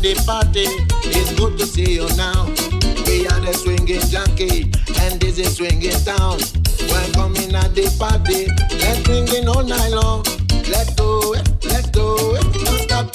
at the party. It's good to see you now. We are the swinging junkie, and this is swinging town. Welcome in at the party. Let's swinging all night long. Let's do it, let's do it. Don't stop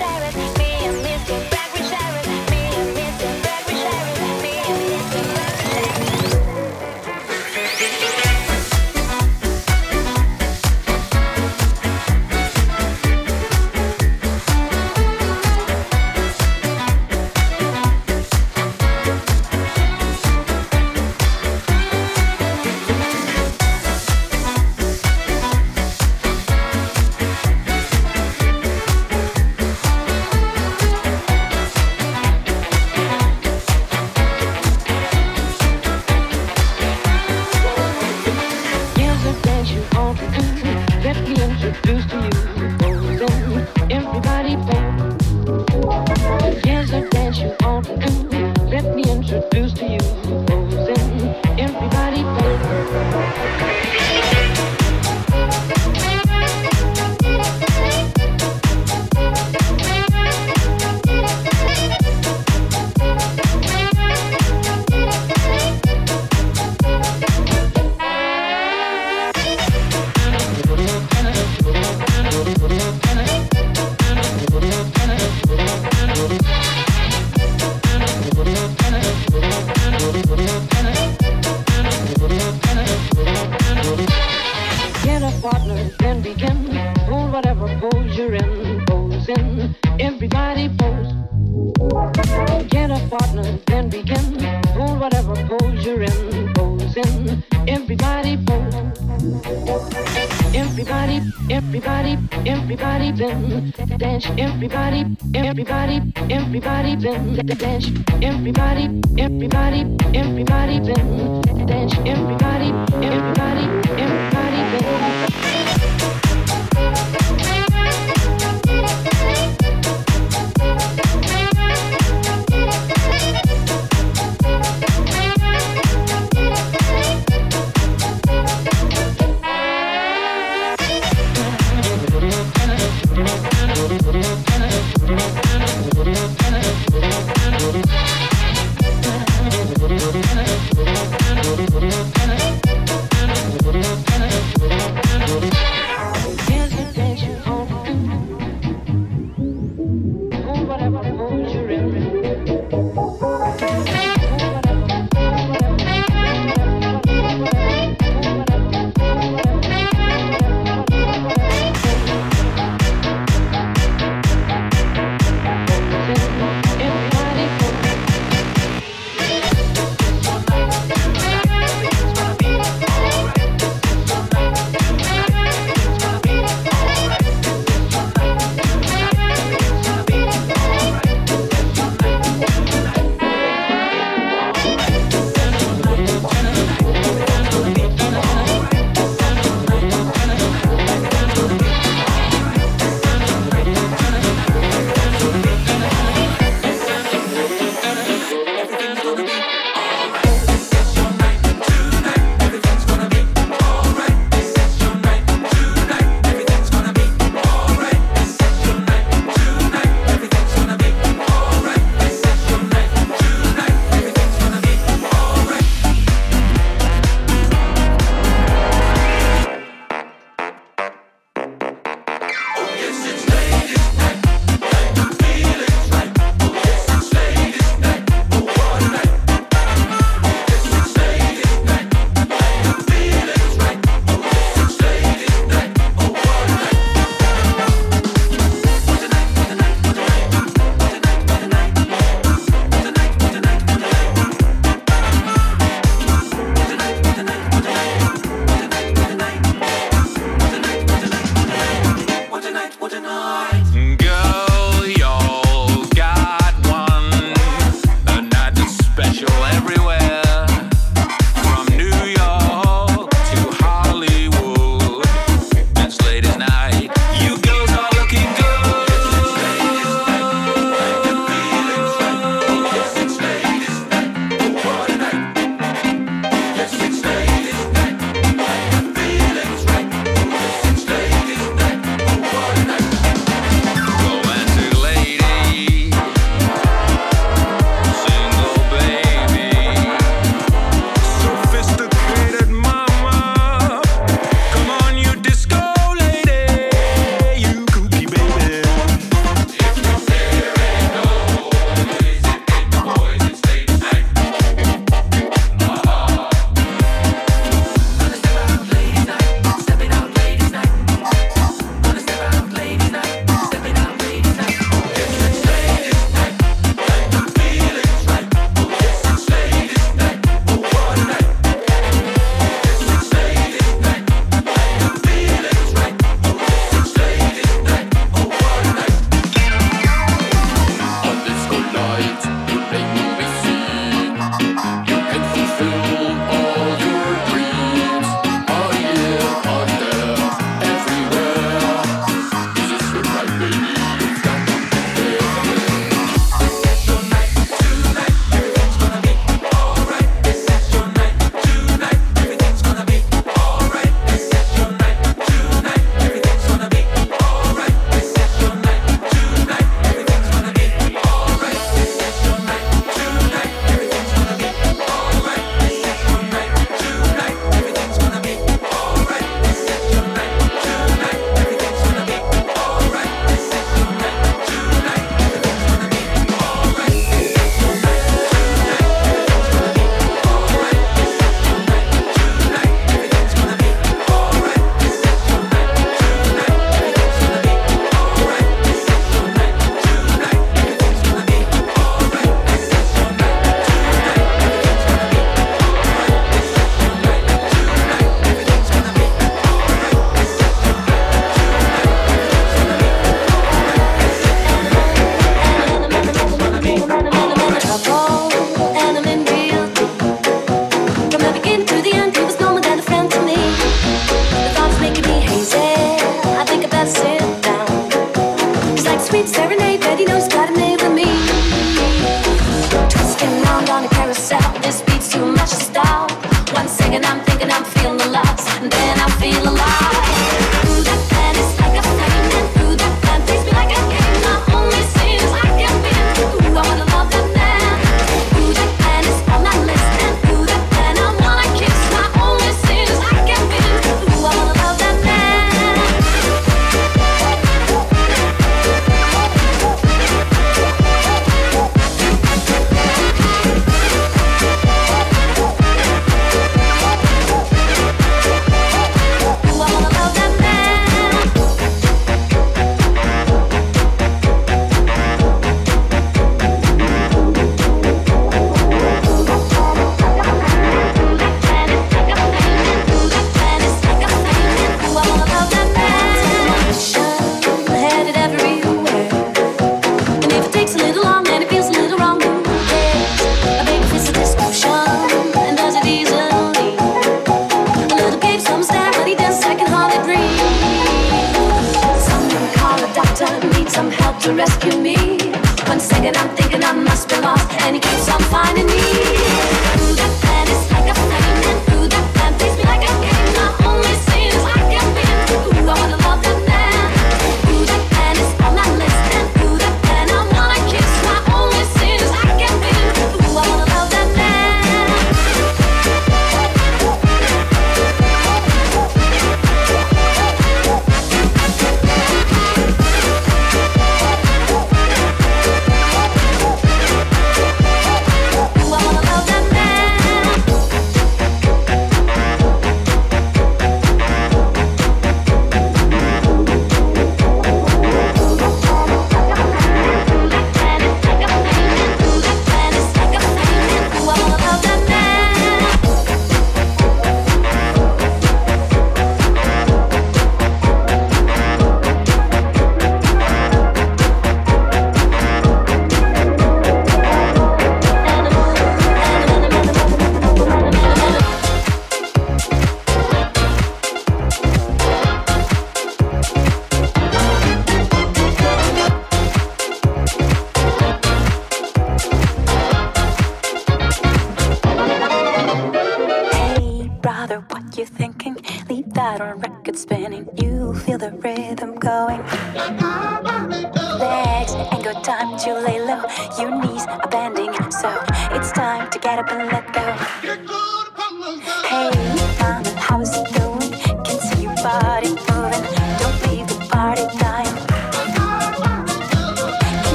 Bragg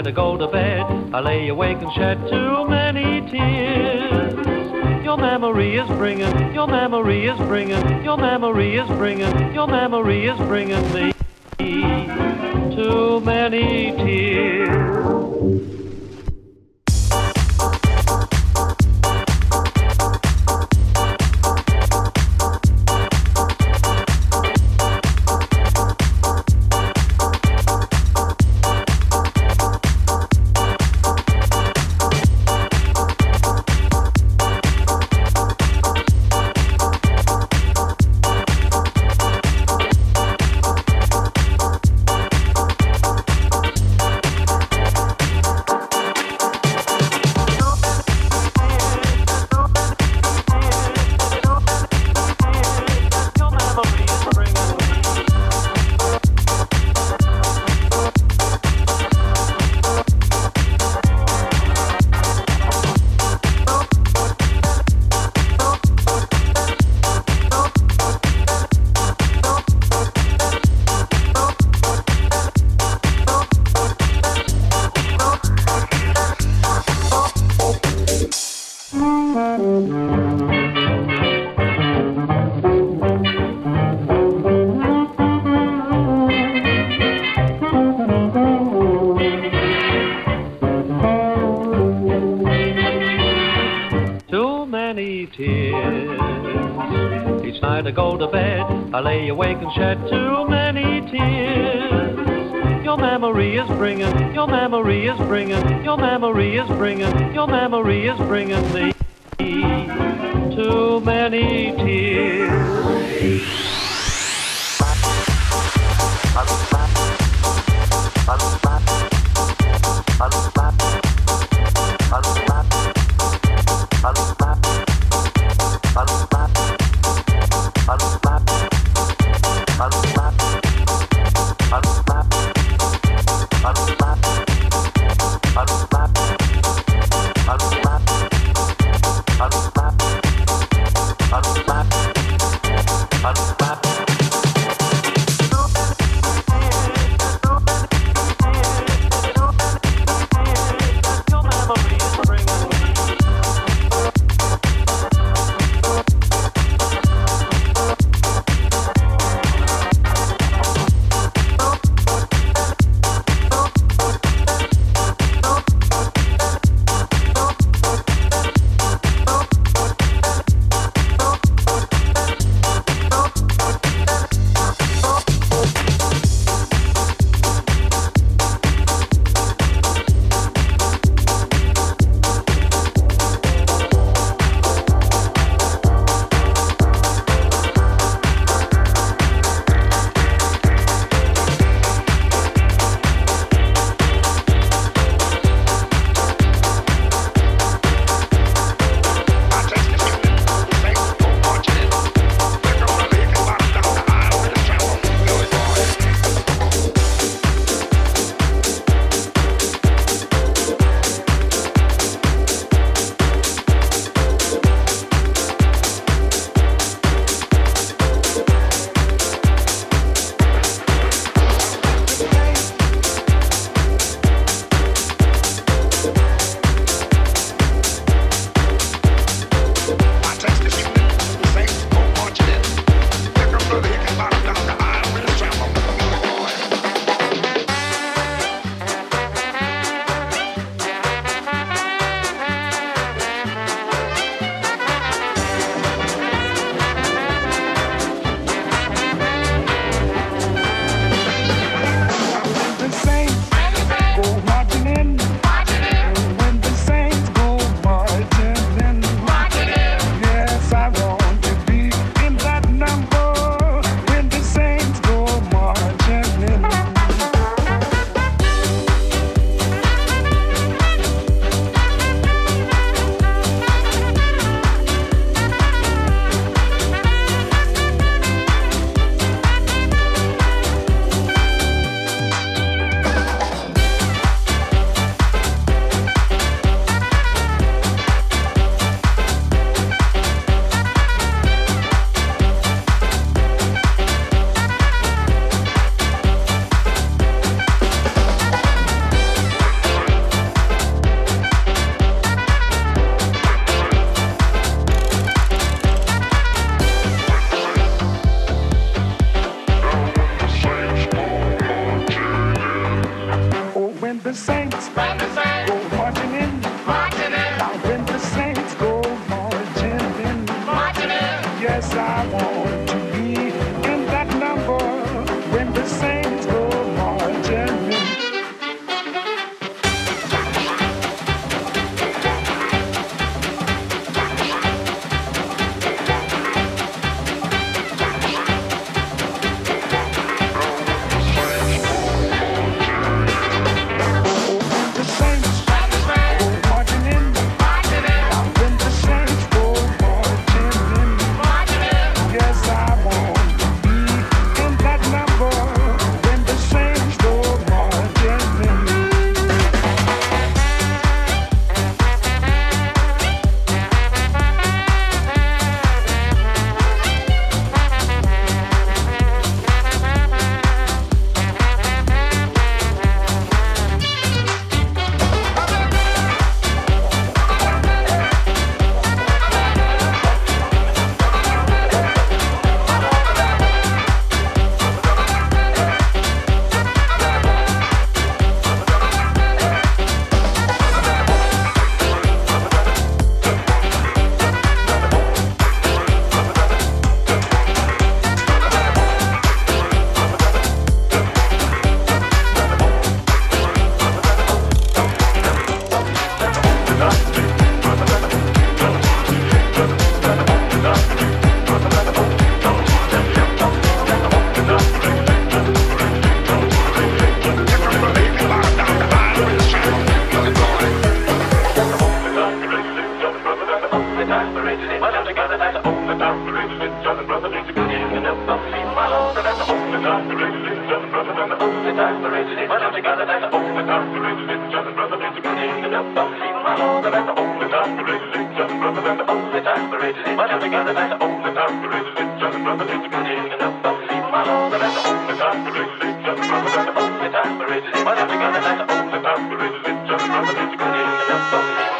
Night I go to bed, I lay awake and shed too many tears. Your memory is bringing, your memory is bringing, your memory is bringing, your memory is bringing me too many tears. Bringing me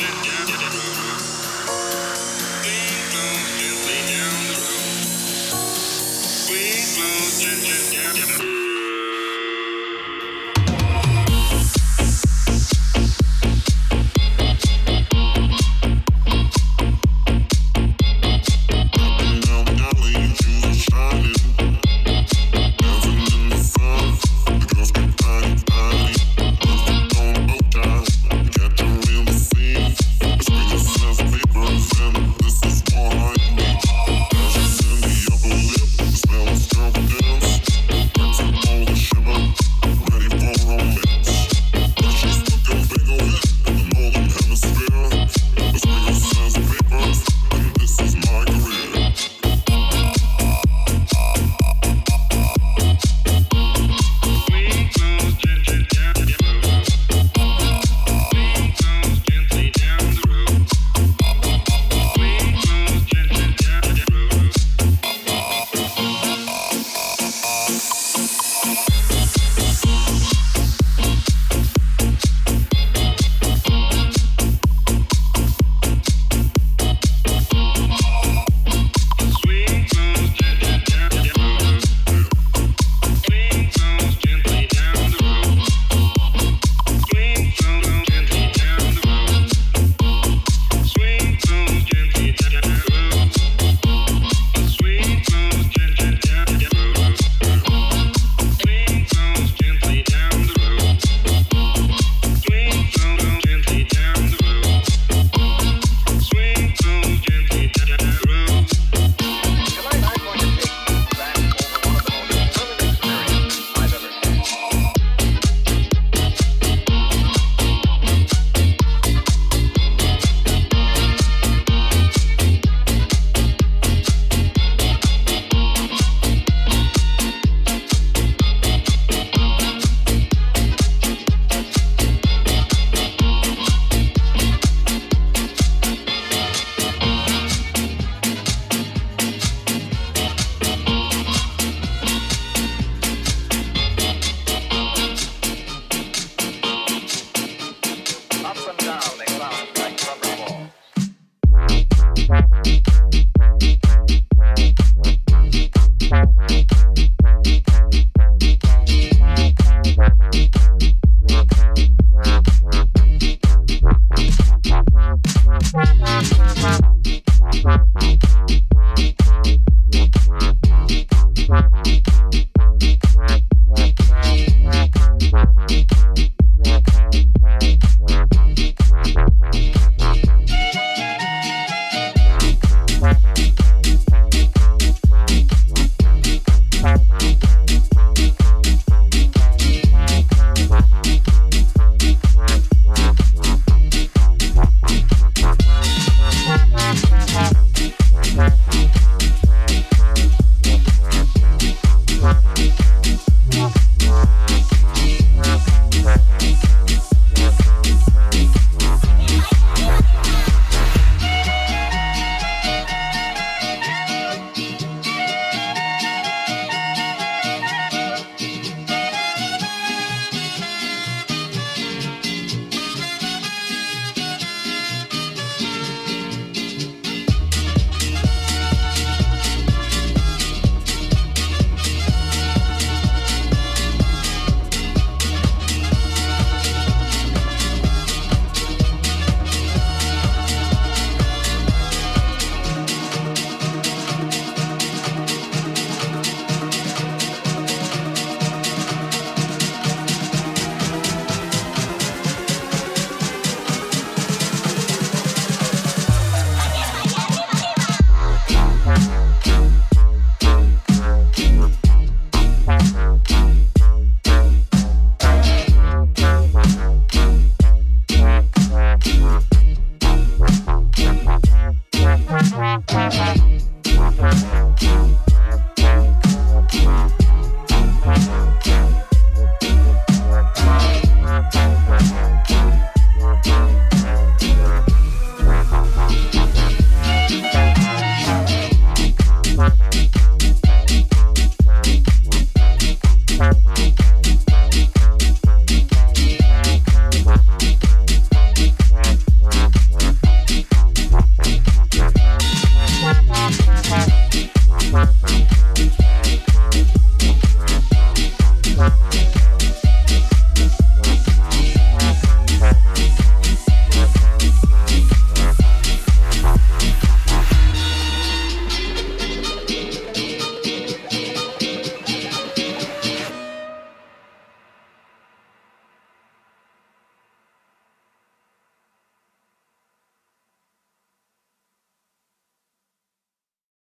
Please,